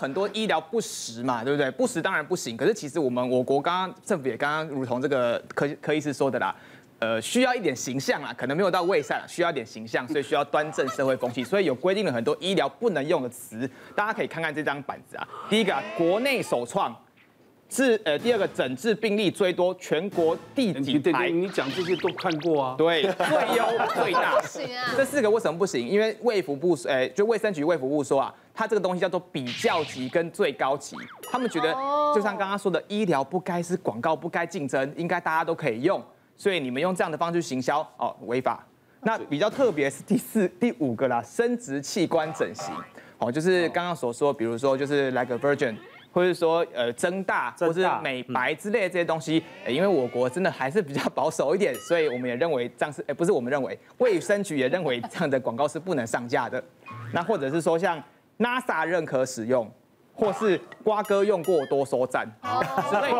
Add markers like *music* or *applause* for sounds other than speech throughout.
很多医疗不实嘛，对不对？不实当然不行。可是其实我们我国刚刚政府也刚刚如同这个柯柯医师说的啦，呃，需要一点形象啊，可能没有到伪善，需要一点形象，所以需要端正社会风气，所以有规定了很多医疗不能用的词。大家可以看看这张板子啊，第一个啊，国内首创。治呃，第二个诊治病例最多，全国第几排？你讲这些都看过啊。对，最优最大。*laughs* 不行啊。这四个为什么不行？因为卫福部，呃，就卫生局卫福部说啊，它这个东西叫做比较级跟最高级。他们觉得，就像刚刚说的，医疗不该是广告，不该竞争，应该大家都可以用。所以你们用这样的方式行销，哦，违法。那比较特别是第四、第五个啦，生殖器官整形，哦，就是刚刚所说，比如说就是 like a virgin。或者说，呃，增大或是美白之类的这些东西，因为我国真的还是比较保守一点，所以我们也认为这样是，哎，不是我们认为，卫生局也认为这样的广告是不能上架的。那或者是说，像 NASA 认可使用。或是瓜哥用过多收赞之类的，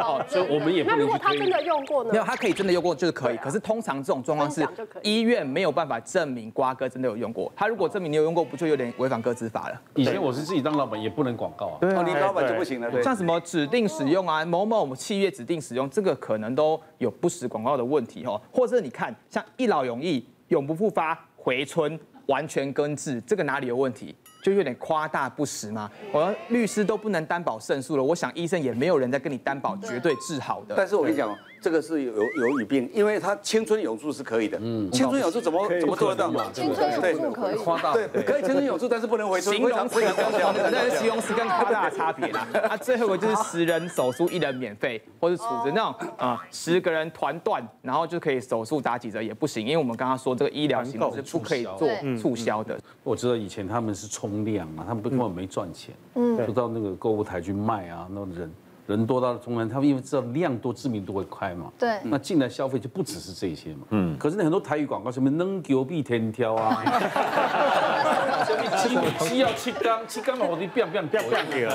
哦，所以我们也不能。那如果他真的用过呢？没有，他可以真的用过就是可以。可是通常这种状况是医院没有办法证明瓜哥真的有用过。他如果证明你有用过，不就有点违反个资法了？以前我是自己当老板，也不能广告啊。对，你老板就不行了。像什么指定使用啊，某某企业指定使用，这个可能都有不实广告的问题哦。或者你看，像一劳永逸、永不复发、回春、完全根治，这个哪里有问题？就有点夸大不实嘛？我律师都不能担保胜诉了，我想医生也没有人在跟你担保绝对治好的。但是我跟你讲，这个是有有语病，因为他青春永驻是可以的。嗯，青春永驻怎么怎么做得到嘛？青春永驻可以。夸大。对，可以青春永驻，但是不能回春。形容词跟那是形容词跟 *laughs* 夸大的差别啦。啊，最后一个就是十人手术一人免费，或是处置那种啊十个人团断，然后就可以手术打几折也不行，因为我们刚刚说这个医疗行为是不可以做促销的。我知道以前他们是冲。量啊，他们根本没赚钱，嗯，就到那个购物台去卖啊，那人人多到中间，他们因为知道量多，知名度会快嘛，对，那进来消费就不只是这些嘛，嗯，可是那很多台语广告什么能狗比天挑啊，*laughs* 七七要七缸，七缸我的变变变变掉，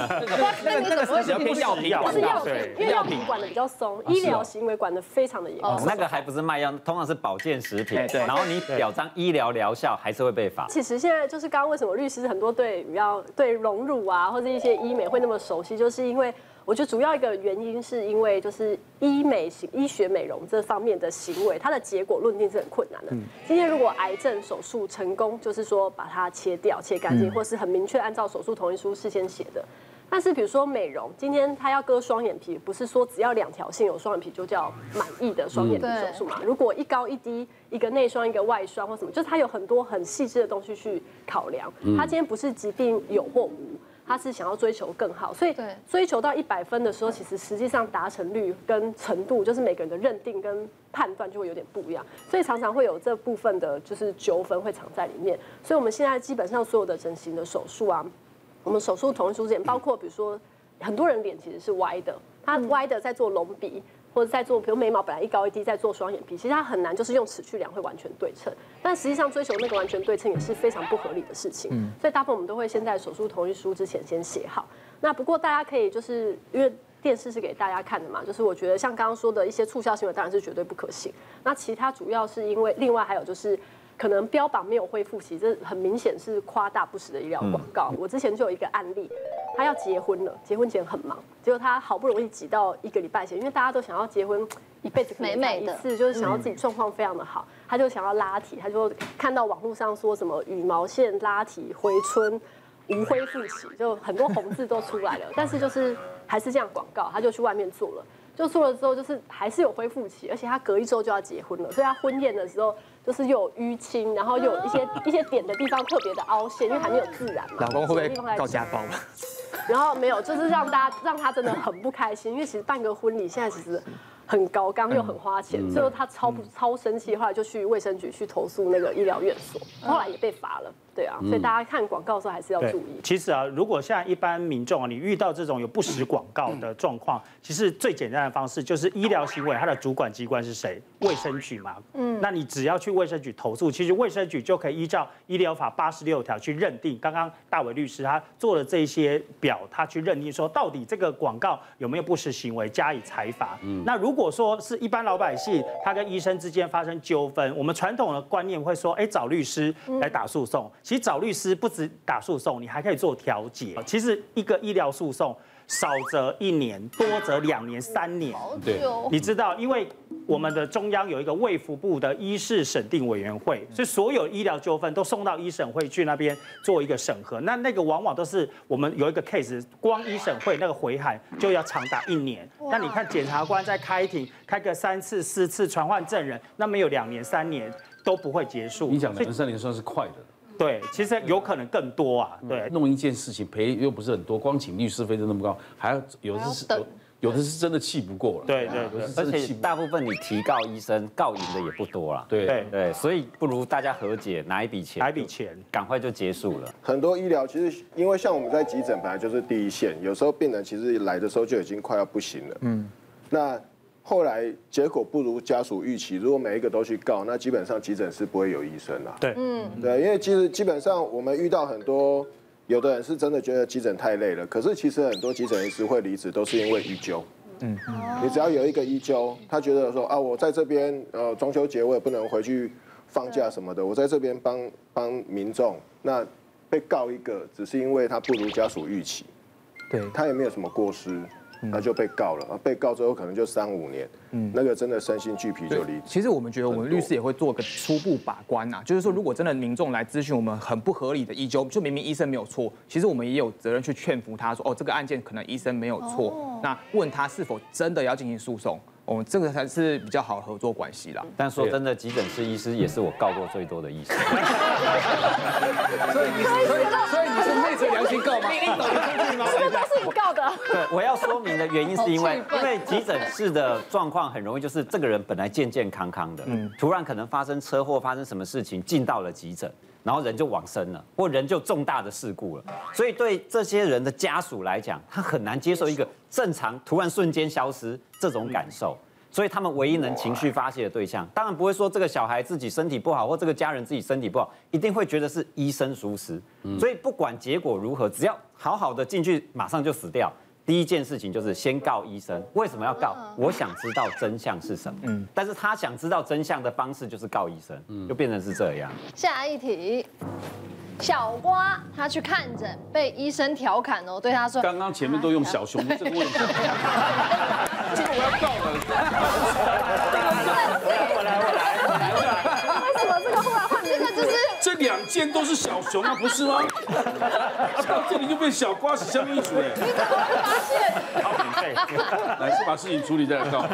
那个那个是药品，是药品，因为药品管的比较松，医疗行为管的非常的严。哦，那个还不是卖药，通常是保健食品，对，然后你表彰医疗疗效，还是会被罚。其实现在就是刚刚为什么律师很多对比较对隆乳啊，或者一些医美会那么熟悉，就是因为。我觉得主要一个原因是因为就是医美行医学美容这方面的行为，它的结果论定是很困难的。今天如果癌症手术成功，就是说把它切掉、切干净，或是很明确按照手术同意书事先写的。但是比如说美容，今天他要割双眼皮，不是说只要两条线有双眼皮就叫满意的双眼皮手术嘛？如果一高一低，一个内双一个外双或什么，就是它有很多很细致的东西去考量。它今天不是疾病有或无。他是想要追求更好，所以追求到一百分的时候，其实实际上达成率跟程度，就是每个人的认定跟判断就会有点不一样，所以常常会有这部分的就是纠纷会藏在里面。所以我们现在基本上所有的整形的手术啊，我们手术同意书之前，包括比如说很多人脸其实是歪的，他歪的在做隆鼻。或者在做，比如眉毛本来一高一低，在做双眼皮，其实它很难，就是用尺去量会完全对称。但实际上追求那个完全对称也是非常不合理的事情。嗯，所以大部分我们都会先在手术同意书之前先写好。那不过大家可以就是因为电视是给大家看的嘛，就是我觉得像刚刚说的一些促销行为当然是绝对不可行。那其他主要是因为另外还有就是。可能标榜没有恢复期，这很明显是夸大不实的医疗广告。我之前就有一个案例，他要结婚了，结婚前很忙，结果他好不容易挤到一个礼拜前，因为大家都想要结婚一辈子可能来一次，就是想要自己状况非常的好，他就想要拉提，他就看到网络上说什么羽毛线拉提回春无恢复期，就很多红字都出来了，但是就是还是这样广告，他就去外面做了，就做了之后就是还是有恢复期，而且他隔一周就要结婚了，所以他婚宴的时候。就是又有淤青，然后又有一些一些点的地方特别的凹陷，因为还没有自然嘛。老公会不会告家暴？*laughs* 然后没有，就是让大家让他真的很不开心，因为其实办个婚礼现在其实很高刚又很花钱，最后他超超生气，后来就去卫生局去投诉那个医疗院所，后来也被罚了。对啊，所以大家看广告的时候还是要注意。其实啊，如果像一般民众啊，你遇到这种有不实广告的状况，其实最简单的方式就是医疗行为它的主管机关是谁？卫生局嘛。嗯。那你只要去卫生局投诉，其实卫生局就可以依照医疗法八十六条去认定。刚刚大伟律师他做了这些表，他去认定说到底这个广告有没有不实行为，加以裁罚。嗯。那如果说是一般老百姓，他跟医生之间发生纠纷，我们传统的观念会说，哎，找律师来打诉讼。其实找律师不止打诉讼，你还可以做调解。其实一个医疗诉讼。少则一年，多则两年、三年。对，你知道，因为我们的中央有一个卫福部的医事审定委员会，所以所有医疗纠纷都送到医审会去那边做一个审核。那那个往往都是我们有一个 case，光医审会那个回函就要长达一年。那你看检察官在开庭开个三次、四次传唤证人，那没有两年、三年都不会结束。你讲两年、三年算是快的。对，其实有可能更多啊。对，弄一件事情赔又不是很多，光请律师费就那么高，还要有的是有有的是真的气不过了。对对，而且大部分你提告医生告赢的也不多了。对对对，所以不如大家和解，拿一笔钱，拿一笔钱，赶快就结束了。很多医疗其实因为像我们在急诊本来就是第一线，有时候病人其实来的时候就已经快要不行了。嗯，那。后来结果不如家属预期，如果每一个都去告，那基本上急诊室不会有医生了。对，嗯，对，因为其实基本上我们遇到很多，有的人是真的觉得急诊太累了，可是其实很多急诊医师会离职，都是因为医纠。嗯，你只要有一个医纠，他觉得说啊，我在这边呃中秋节我也不能回去放假什么的，我在这边帮帮民众，那被告一个只是因为他不如家属预期，对他也没有什么过失。那就被告了，被告之后可能就三五年，嗯，那个真的身心俱疲就离。其实我们觉得，我们律师也会做个初步把关呐，就是说，如果真的民众来咨询我们很不合理的医纠，就明明医生没有错，其实我们也有责任去劝服他说，哦，这个案件可能医生没有错，那问他是否真的要进行诉讼。我们这个才是比较好的合作关系啦。但说真的，急诊室医师也是我告过最多的医生。*laughs* 所以你，所以，所以你是昧着良心告吗？你懂吗？这个都是你告的。对，我要说明的原因是因为，因为急诊室的状况很容易就是这个人本来健健康康的，嗯，突然可能发生车祸，发生什么事情进到了急诊，然后人就往生了，或人就重大的事故了。所以对这些人的家属来讲，他很难接受一个正常突然瞬间消失这种感受。所以他们唯一能情绪发泄的对象，当然不会说这个小孩自己身体不好，或这个家人自己身体不好，一定会觉得是医生疏失。所以不管结果如何，只要好好的进去，马上就死掉。第一件事情就是先告医生。为什么要告？我想知道真相是什么。嗯，但是他想知道真相的方式就是告医生，嗯就变成是这样。下一题。小瓜他去看诊，被医生调侃哦，对他说：“刚刚前面都用小熊这个问题，*laughs* 这个我要告了。”我来，我来，我来，我来。为什么这个后来换这个就是？这两件都是小熊啊，不是吗？到这里就变小瓜子相依组哎。你怎么会发现？来，先 *laughs* 把事情处理再来告。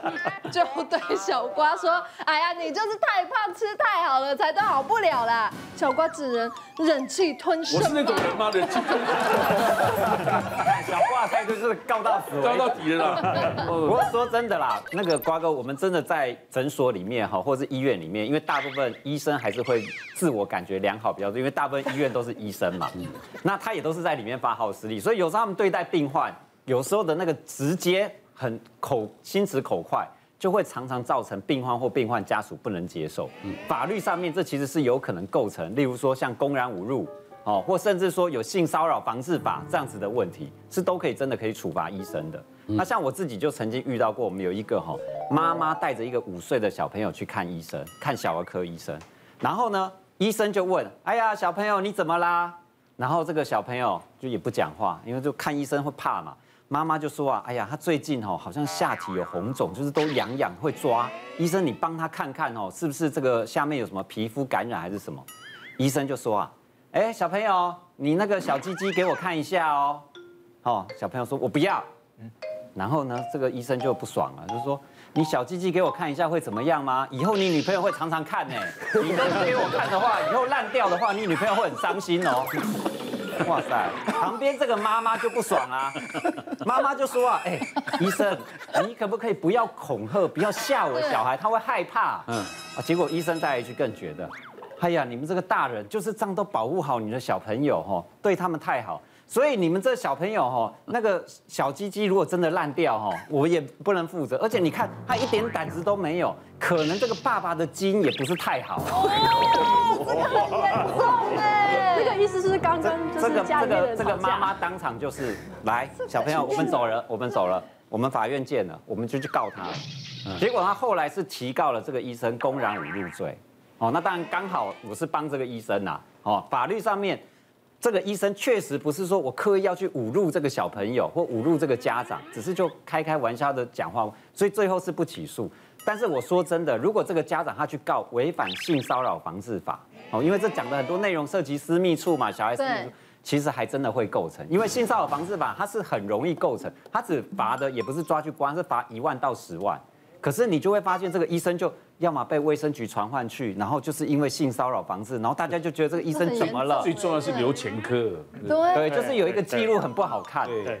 *laughs* 就对小瓜说：“哎呀，你就是太胖，吃太好了，才都好不了啦。”小瓜只能忍气吞声。我是那种人吗？忍气吞声。小瓜态度就是告到死，告到底了啦。不过说真的啦，那个瓜哥，我们真的在诊所里面哈，或者是医院里面，因为大部分医生还是会自我感觉良好比较多，因为大部分医院都是医生嘛。那他也都是在里面发号施令，所以有时候他们对待病患，有时候的那个直接很口心直口快。就会常常造成病患或病患家属不能接受。法律上面这其实是有可能构成，例如说像公然侮辱，哦，或甚至说有性骚扰防治法这样子的问题，是都可以真的可以处罚医生的。那像我自己就曾经遇到过，我们有一个哈妈妈带着一个五岁的小朋友去看医生，看小儿科医生，然后呢，医生就问，哎呀，小朋友你怎么啦？然后这个小朋友就也不讲话，因为就看医生会怕嘛。妈妈就说啊，哎呀，他最近哦，好像下体有红肿，就是都痒痒会抓。医生，你帮他看看哦，是不是这个下面有什么皮肤感染还是什么？医生就说啊，哎，小朋友，你那个小鸡鸡给我看一下哦。哦，小朋友说我不要。嗯，然后呢，这个医生就不爽了，就说你小鸡鸡给我看一下会怎么样吗？以后你女朋友会常常看呢。你都给我看的话，以后烂掉的话，你女朋友会很伤心哦。哇塞，旁边这个妈妈就不爽啊，*laughs* 妈妈就说啊，哎，医生，你可不可以不要恐吓，不要吓我小孩，他会害怕。嗯，啊，结果医生再一句更觉得，哎呀，你们这个大人就是这样都保护好你的小朋友哈，对他们太好。所以你们这小朋友哈，那个小鸡鸡如果真的烂掉哈，我也不能负责。而且你看他一点胆子都没有，可能这个爸爸的基因也不是太好。哦，这个很严重哎。这个意思是刚刚这个这个这个妈妈当场就是来 *laughs* 小朋友，我们走了，我们走了，我们法院见了，我们就去告他。结果他后来是提告了这个医生公然侮辱罪。哦，那当然刚好我是帮这个医生呐。哦，法律上面。这个医生确实不是说我刻意要去侮辱这个小朋友或侮辱这个家长，只是就开开玩笑的讲话，所以最后是不起诉。但是我说真的，如果这个家长他去告违反性骚扰防治法，哦，因为这讲的很多内容涉及私密处嘛，小孩私密处，其实还真的会构成。因为性骚扰防治法它是很容易构成，它只罚的也不是抓去关，是罚一万到十万。可是你就会发现这个医生就。要么被卫生局传唤去，然后就是因为性骚扰防治，然后大家就觉得这个医生怎么了？最重要是留前科，对，对，就是有一个记录很不好看。对，